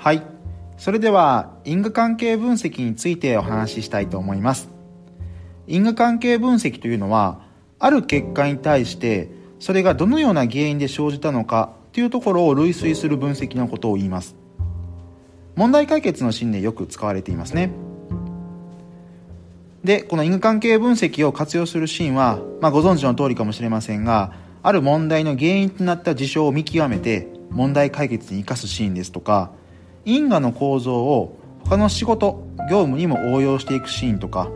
はい。それでは因果関係分析についてお話ししたいと思います。因果関係分析というのはある結果に対してそれがどのような原因で生じたのかというところを類推する分析のことを言います。問題解決のシーンでよく使われていますね。でこの因果関係分析を活用するシーンは、まあ、ご存知の通りかもしれませんがある問題の原因となった事象を見極めて問題解決に生かすシーンですとか因果の構造を他の仕事業務にも応用していくシーンとか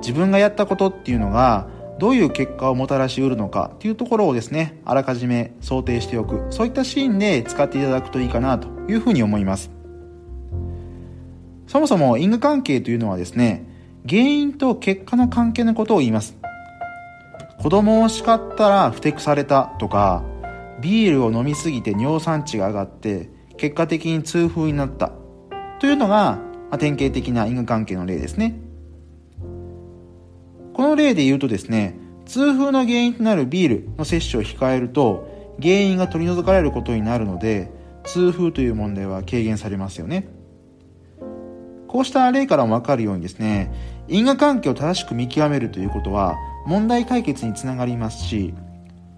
自分がやったことっていうのがどういう結果をもたらしうるのかっていうところをですねあらかじめ想定しておく。そういったシーンで使っていただくといいかなというふうに思います。そもそも因果関係というのはですね原因と結果の関係のことを言います。子供を叱ったらふてくされたとかビールを飲みすぎて尿酸値が上がって結果的に痛風になった。というのが、まあ、典型的な因果関係の例ですね。この例で言うとですね痛風の原因となるビールの摂取を控えると原因が取り除かれることになるので痛風という問題は軽減されますよね。こうした例からもわかるようにですね因果関係を正しく見極めるということは問題解決につながりますし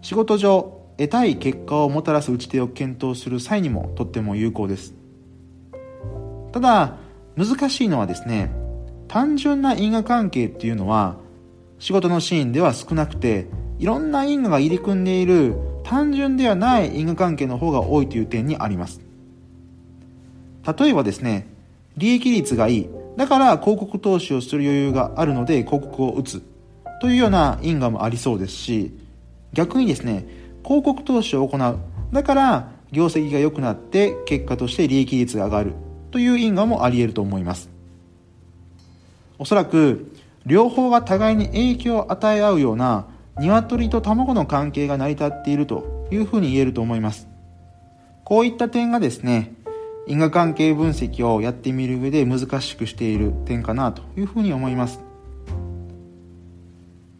仕事上得たい結果をもたらす打ち手を検討する際にもとっても有効です。ただ難しいのはですね単純な因果関係っていうのは仕事のシーンでは少なくていろんな因果が入り組んでいる単純ではない因果関係の方が多いという点にあります。例えばですね利益率がいい。だから広告投資をする余裕があるので広告を打つ。というような因果もありそうですし逆にですね広告投資を行う。だから業績が良くなって結果として利益率が上がる。という因果もあり得ると思います。おそらく両方が互いに影響を与え合うような鶏と卵の関係が成り立っているというふうに言えると思います。こういった点がですね因果関係分析をやってみる上で難しくしている点かなというふうに思います。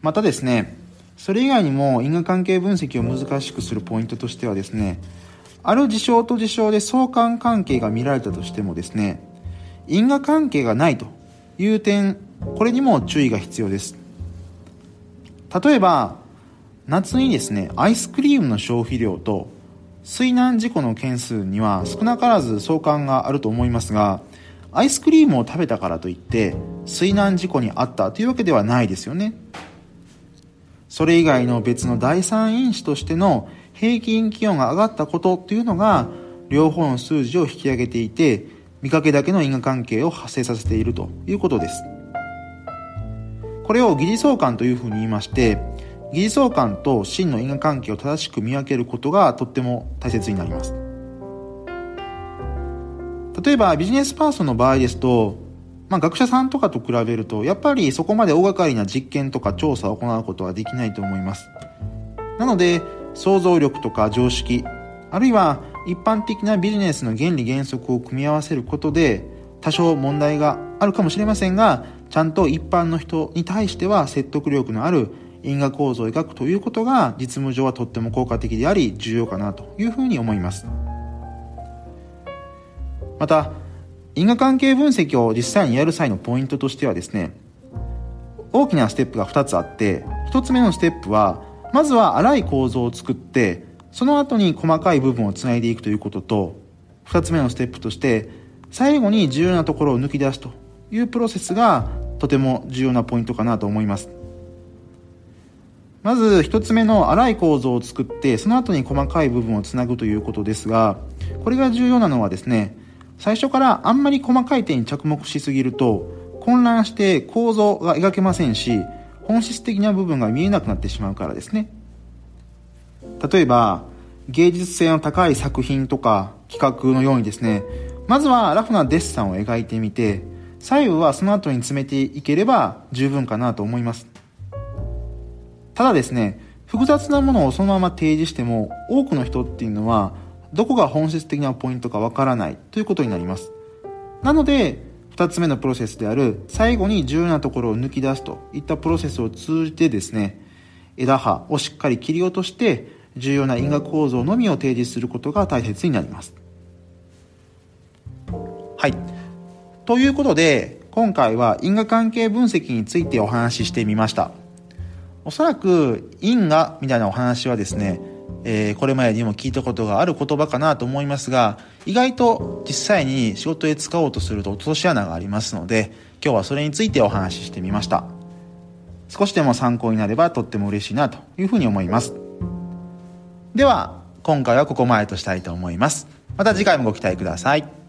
またですねそれ以外にも因果関係分析を難しくするポイントとしてはですねある事象と事象で相関関係が見られたとしてもですね因果関係がないという点これにも注意が必要です。例えば夏にですねアイスクリームの消費量と水難事故の件数には少なからず相関があると思いますがアイスクリームを食べたからといって水難事故に遭ったというわけではないですよね。それ以外の別の第三因子としての平均気温が上がったことというのが両方の数字を引き上げていて見かけだけの因果関係を発生させているということです。これを疑似相関というふうに言いまして疑似相関と真の因果関係を正しく見分けることがとっても大切になります。例えばビジネスパーソンの場合ですとまあ、学者さんとかと比べると、やっぱりそこまで大掛かりな実験とか調査を行うことはできないと思います。なので、想像力とか常識、あるいは一般的なビジネスの原理原則を組み合わせることで、多少問題があるかもしれませんが、ちゃんと一般の人に対しては説得力のある因果構造を描くということが実務上はとっても効果的であり重要かなというふうに思います。また、因果関係分析を実際にやる際のポイントとしてはですね、大きなステップが2つあって、1つ目のステップは、まずは荒い構造を作って、その後に細かい部分をつないでいくということと、2つ目のステップとして、最後に重要なところを抜き出すというプロセスがとても重要なポイントかなと思います。まず1つ目の荒い構造を作って、その後に細かい部分をつなぐということですが、これが重要なのはですね、最初からあんまり細かい点に着目しすぎると混乱して構造が描けませんし本質的な部分が見えなくなってしまうからですね。例えば芸術性の高い作品とか企画のようにですね。まずはラフなデッサンを描いてみて左右はその後に詰めていければ十分かなと思います。ただですね複雑なものをそのまま提示しても多くの人っていうのはどこが本質的なポイントかわからないということになります。なので、二つ目のプロセスである最後に重要なところを抜き出すといったプロセスを通じてですね、枝葉をしっかり切り落として重要な因果構造のみを提示することが大切になります。はい。ということで、今回は因果関係分析についてお話ししてみました。おそらく因果みたいなお話はですね、えー、これまでにも聞いたことがある言葉かなと思いますが、意外と実際に仕事で使おうとすると落とし穴がありますので、今日はそれについてお話ししてみました。少しでも参考になればとっても嬉しいなというふうに思います。では、今回はここまでとしたいと思います。また次回もご期待ください。